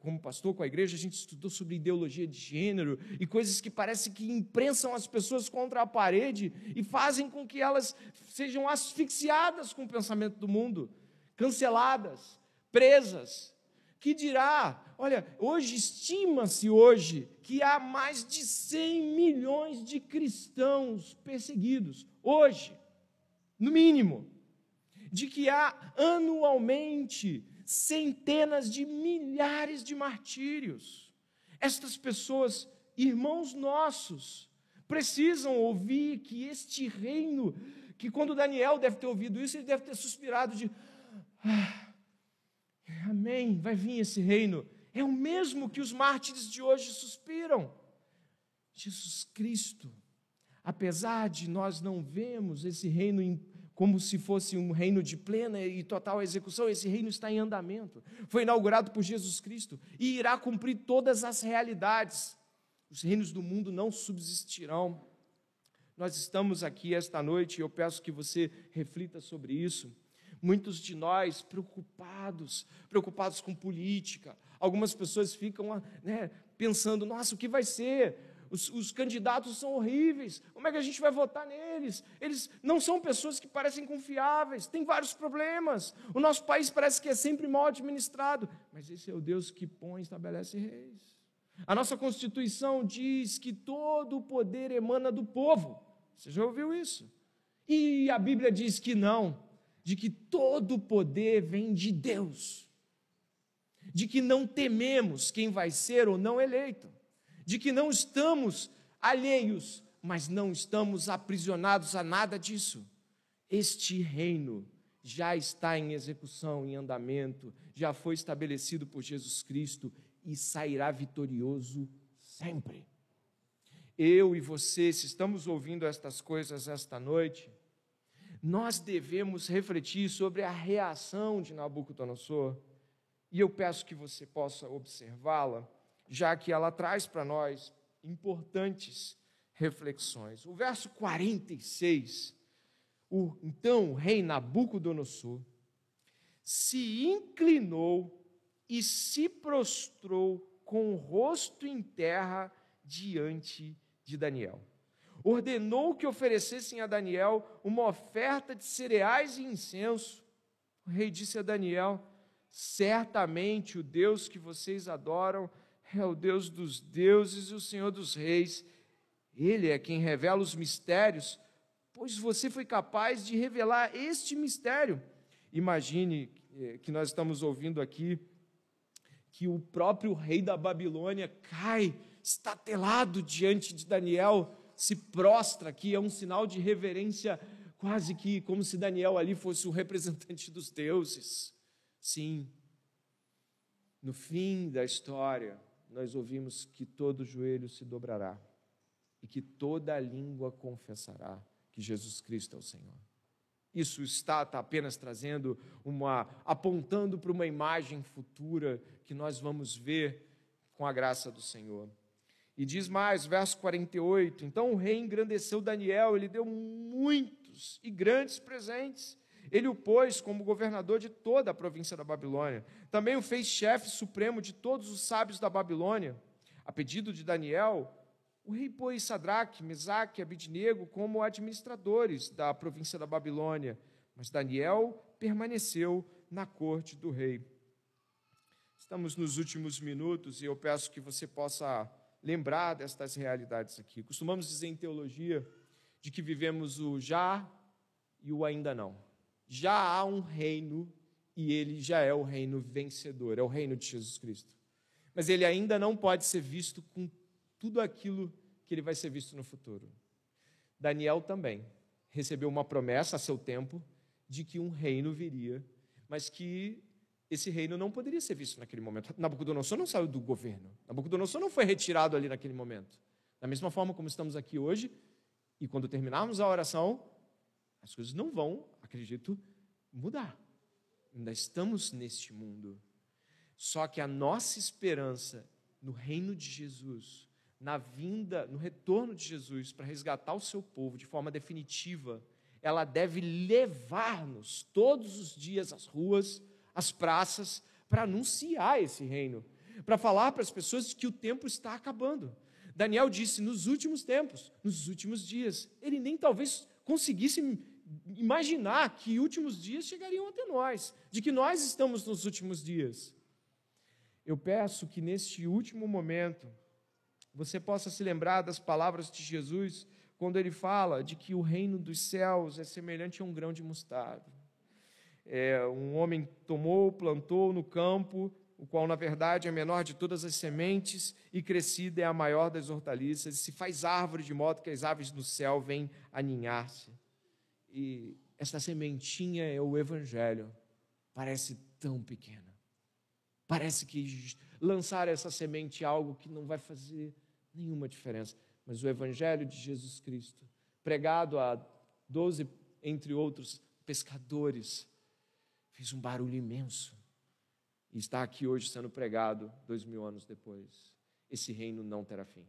como pastor com a igreja, a gente estudou sobre ideologia de gênero e coisas que parece que imprensam as pessoas contra a parede e fazem com que elas sejam asfixiadas com o pensamento do mundo, canceladas, presas. Que dirá? Olha, hoje estima-se hoje que há mais de 100 milhões de cristãos perseguidos. Hoje, no mínimo de que há anualmente centenas de milhares de martírios. Estas pessoas, irmãos nossos, precisam ouvir que este reino, que quando Daniel deve ter ouvido isso, ele deve ter suspirado de ah, Amém, vai vir esse reino. É o mesmo que os mártires de hoje suspiram. Jesus Cristo, apesar de nós não vermos esse reino como se fosse um reino de plena e total execução, esse reino está em andamento. Foi inaugurado por Jesus Cristo e irá cumprir todas as realidades. Os reinos do mundo não subsistirão. Nós estamos aqui esta noite e eu peço que você reflita sobre isso. Muitos de nós preocupados, preocupados com política. Algumas pessoas ficam né, pensando: nossa, o que vai ser? Os, os, candidatos são horríveis, como é que a gente vai votar neles? Eles não são pessoas que parecem confiáveis, tem vários problemas. O nosso país parece que é sempre mal administrado, mas esse é o Deus que põe e estabelece reis. A nossa Constituição diz que todo o poder emana do povo. Você já ouviu isso? E a Bíblia diz que não, de que todo o poder vem de Deus, de que não tememos quem vai ser ou não eleito de que não estamos alheios, mas não estamos aprisionados a nada disso. Este reino já está em execução, em andamento, já foi estabelecido por Jesus Cristo e sairá vitorioso sempre. Eu e você, se estamos ouvindo estas coisas esta noite, nós devemos refletir sobre a reação de Nabucodonosor, e eu peço que você possa observá-la já que ela traz para nós importantes reflexões. O verso 46, o, então o rei Nabucodonosor se inclinou e se prostrou com o rosto em terra diante de Daniel. Ordenou que oferecessem a Daniel uma oferta de cereais e incenso. O rei disse a Daniel: Certamente o Deus que vocês adoram é o Deus dos deuses e o Senhor dos reis. Ele é quem revela os mistérios, pois você foi capaz de revelar este mistério. Imagine eh, que nós estamos ouvindo aqui que o próprio rei da Babilônia cai estatelado diante de Daniel, se prostra aqui, é um sinal de reverência, quase que como se Daniel ali fosse o representante dos deuses. Sim, no fim da história, nós ouvimos que todo joelho se dobrará e que toda língua confessará que Jesus Cristo é o Senhor. Isso está, está apenas trazendo uma, apontando para uma imagem futura que nós vamos ver com a graça do Senhor. E diz mais, verso 48: Então o rei engrandeceu Daniel, ele deu muitos e grandes presentes ele o pôs como governador de toda a província da Babilônia. Também o fez chefe supremo de todos os sábios da Babilônia. A pedido de Daniel, o rei pôs Sadraque, Mesaque e Abidnego como administradores da província da Babilônia. Mas Daniel permaneceu na corte do rei. Estamos nos últimos minutos e eu peço que você possa lembrar destas realidades aqui. Costumamos dizer em teologia de que vivemos o já e o ainda não já há um reino e ele já é o reino vencedor, é o reino de Jesus Cristo. Mas ele ainda não pode ser visto com tudo aquilo que ele vai ser visto no futuro. Daniel também recebeu uma promessa a seu tempo de que um reino viria, mas que esse reino não poderia ser visto naquele momento. Nabucodonosor não saiu do governo. Nabucodonosor não foi retirado ali naquele momento. Da mesma forma como estamos aqui hoje, e quando terminarmos a oração, as coisas não vão, acredito, mudar. Ainda estamos neste mundo. Só que a nossa esperança no reino de Jesus, na vinda, no retorno de Jesus para resgatar o seu povo de forma definitiva, ela deve levar-nos todos os dias às ruas, às praças, para anunciar esse reino, para falar para as pessoas que o tempo está acabando. Daniel disse nos últimos tempos, nos últimos dias, ele nem talvez conseguisse imaginar que últimos dias chegariam até nós, de que nós estamos nos últimos dias. Eu peço que neste último momento você possa se lembrar das palavras de Jesus quando ele fala de que o reino dos céus é semelhante a um grão de mostarda. é, um homem tomou, plantou no campo, o qual na verdade é a menor de todas as sementes, e crescida é a maior das hortaliças, e se faz árvore de modo que as aves do céu vêm aninhar-se. E essa sementinha é o Evangelho. Parece tão pequena. Parece que lançar essa semente é algo que não vai fazer nenhuma diferença. Mas o Evangelho de Jesus Cristo, pregado a doze, entre outros, pescadores, fez um barulho imenso. E está aqui hoje sendo pregado, dois mil anos depois. Esse reino não terá fim.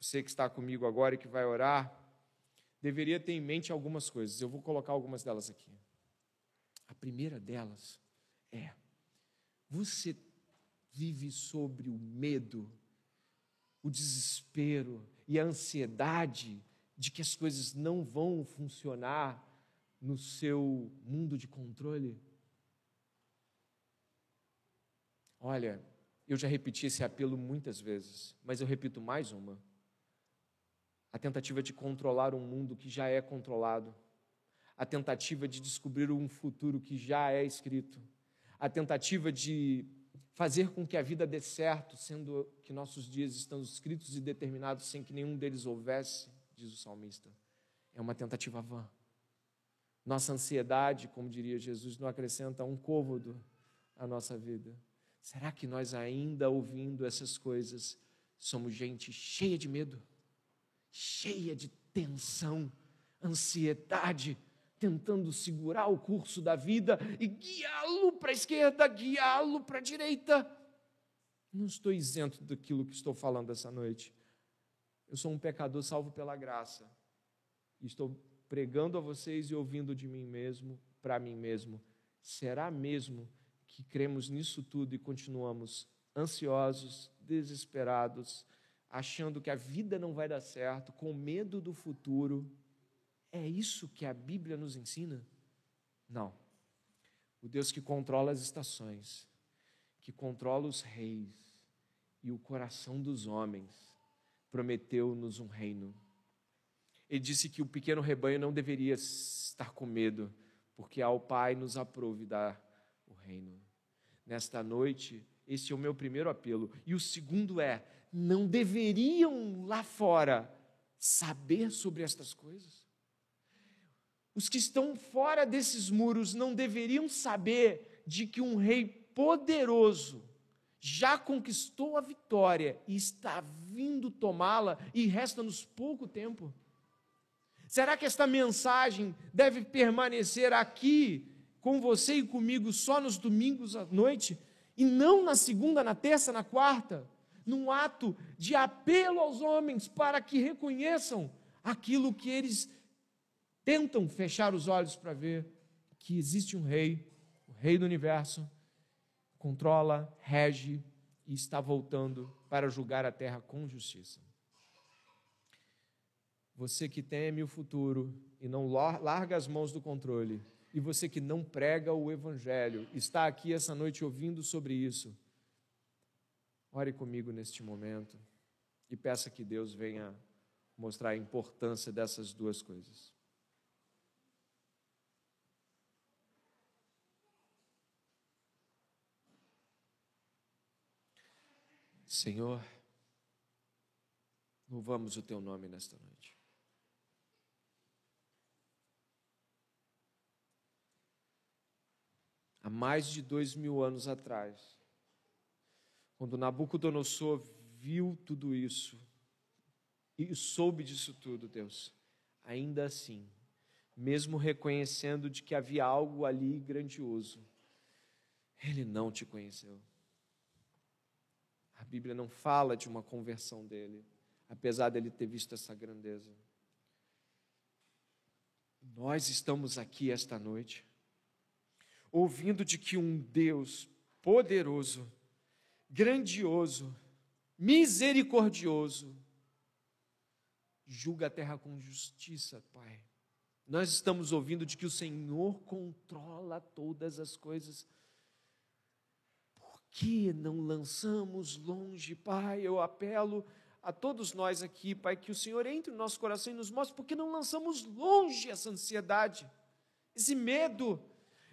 Você que está comigo agora e que vai orar, deveria ter em mente algumas coisas. Eu vou colocar algumas delas aqui. A primeira delas é: você vive sobre o medo, o desespero e a ansiedade de que as coisas não vão funcionar no seu mundo de controle? Olha, eu já repeti esse apelo muitas vezes, mas eu repito mais uma. A tentativa de controlar um mundo que já é controlado, a tentativa de descobrir um futuro que já é escrito, a tentativa de fazer com que a vida dê certo, sendo que nossos dias estão escritos e determinados sem que nenhum deles houvesse, diz o salmista. É uma tentativa vã. Nossa ansiedade, como diria Jesus, não acrescenta um côvodo à nossa vida. Será que nós, ainda ouvindo essas coisas, somos gente cheia de medo, cheia de tensão, ansiedade, tentando segurar o curso da vida e guiá-lo para a esquerda, guiá-lo para a direita. Não estou isento daquilo que estou falando essa noite. Eu sou um pecador salvo pela graça. E estou pregando a vocês e ouvindo de mim mesmo, para mim mesmo. Será mesmo que cremos nisso tudo e continuamos ansiosos, desesperados, achando que a vida não vai dar certo, com medo do futuro? É isso que a Bíblia nos ensina? Não. O Deus que controla as estações, que controla os reis e o coração dos homens, prometeu-nos um reino. Ele disse que o pequeno rebanho não deveria estar com medo, porque ao Pai nos aprove dar o reino. Nesta noite, esse é o meu primeiro apelo. E o segundo é: não deveriam lá fora saber sobre estas coisas? Os que estão fora desses muros não deveriam saber de que um rei poderoso já conquistou a vitória e está vindo tomá-la e resta-nos pouco tempo? Será que esta mensagem deve permanecer aqui com você e comigo só nos domingos à noite e não na segunda, na terça, na quarta? Num ato de apelo aos homens para que reconheçam aquilo que eles tentam fechar os olhos para ver que existe um rei, o rei do universo, controla, rege e está voltando para julgar a terra com justiça. Você que teme o futuro e não larga as mãos do controle, e você que não prega o evangelho, está aqui essa noite ouvindo sobre isso. Ore comigo neste momento e peça que Deus venha mostrar a importância dessas duas coisas. Senhor, louvamos o teu nome nesta noite. Há mais de dois mil anos atrás, quando Nabucodonosor viu tudo isso e soube disso tudo, Deus, ainda assim, mesmo reconhecendo de que havia algo ali grandioso, ele não te conheceu. A Bíblia não fala de uma conversão dele, apesar dele ter visto essa grandeza. Nós estamos aqui esta noite, ouvindo de que um Deus poderoso, grandioso, misericordioso, julga a terra com justiça, Pai. Nós estamos ouvindo de que o Senhor controla todas as coisas que não lançamos longe, Pai? Eu apelo a todos nós aqui, Pai, que o Senhor entre no nosso coração e nos mostre porque não lançamos longe essa ansiedade, esse medo,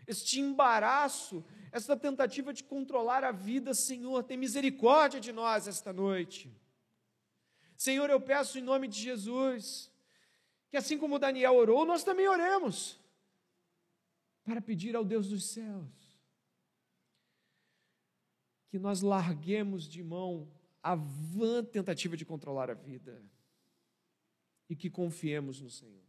este embaraço, esta tentativa de controlar a vida, Senhor, tem misericórdia de nós esta noite. Senhor, eu peço em nome de Jesus, que assim como Daniel orou, nós também oremos, para pedir ao Deus dos céus, que nós larguemos de mão a vã tentativa de controlar a vida e que confiemos no Senhor.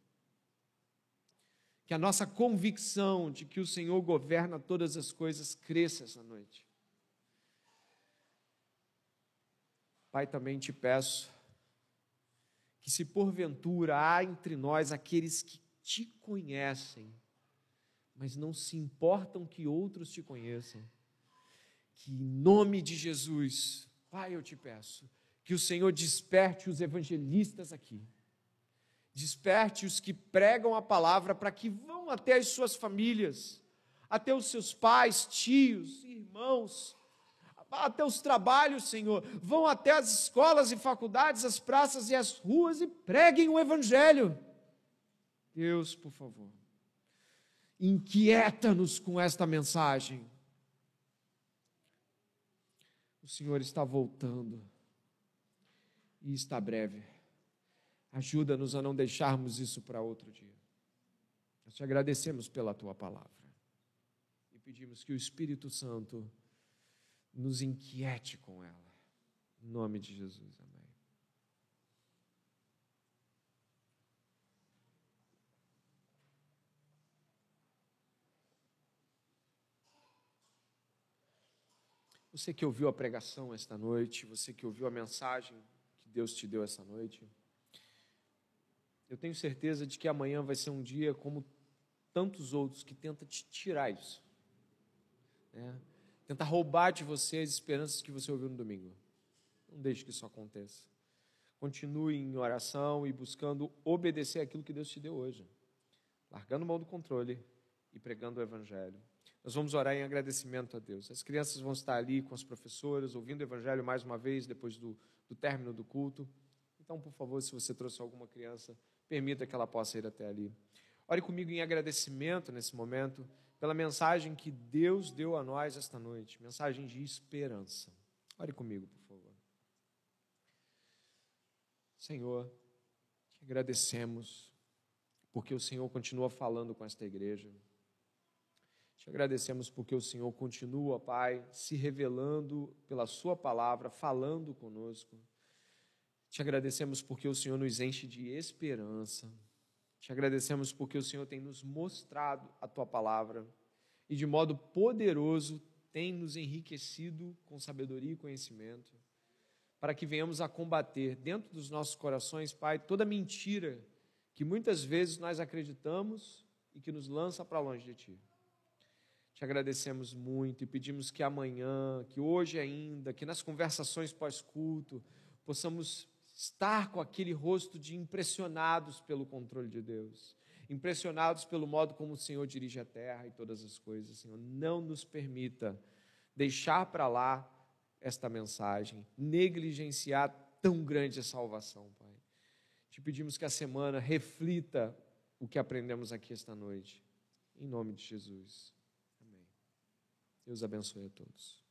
Que a nossa convicção de que o Senhor governa todas as coisas cresça essa noite. Pai, também te peço que, se porventura há entre nós aqueles que te conhecem, mas não se importam que outros te conheçam, que em nome de Jesus Pai, eu te peço que o Senhor desperte os evangelistas aqui, desperte os que pregam a palavra para que vão até as suas famílias, até os seus pais, tios, irmãos, até os trabalhos, Senhor, vão até as escolas e faculdades, as praças e as ruas e preguem o Evangelho. Deus, por favor, inquieta-nos com esta mensagem o Senhor está voltando e está breve. Ajuda-nos a não deixarmos isso para outro dia. Nós te agradecemos pela tua palavra e pedimos que o Espírito Santo nos inquiete com ela. Em nome de Jesus, amém. Você que ouviu a pregação esta noite, você que ouviu a mensagem que Deus te deu essa noite, eu tenho certeza de que amanhã vai ser um dia como tantos outros que tenta te tirar isso. Né? Tenta roubar de você as esperanças que você ouviu no domingo. Não deixe que isso aconteça. Continue em oração e buscando obedecer aquilo que Deus te deu hoje. Largando mão do controle e pregando o Evangelho. Nós vamos orar em agradecimento a Deus. As crianças vão estar ali com as professoras, ouvindo o Evangelho mais uma vez, depois do, do término do culto. Então, por favor, se você trouxe alguma criança, permita que ela possa ir até ali. Ore comigo em agradecimento nesse momento pela mensagem que Deus deu a nós esta noite mensagem de esperança. Ore comigo, por favor. Senhor, te agradecemos porque o Senhor continua falando com esta igreja. Te agradecemos porque o Senhor continua, Pai, se revelando pela Sua palavra, falando conosco. Te agradecemos porque o Senhor nos enche de esperança. Te agradecemos porque o Senhor tem nos mostrado a Tua palavra e, de modo poderoso, tem nos enriquecido com sabedoria e conhecimento, para que venhamos a combater dentro dos nossos corações, Pai, toda mentira que muitas vezes nós acreditamos e que nos lança para longe de Ti. Te agradecemos muito e pedimos que amanhã, que hoje ainda, que nas conversações pós-culto, possamos estar com aquele rosto de impressionados pelo controle de Deus, impressionados pelo modo como o Senhor dirige a terra e todas as coisas. Senhor, não nos permita deixar para lá esta mensagem, negligenciar tão grande a salvação, Pai. Te pedimos que a semana reflita o que aprendemos aqui esta noite. Em nome de Jesus. Deus abençoe a todos.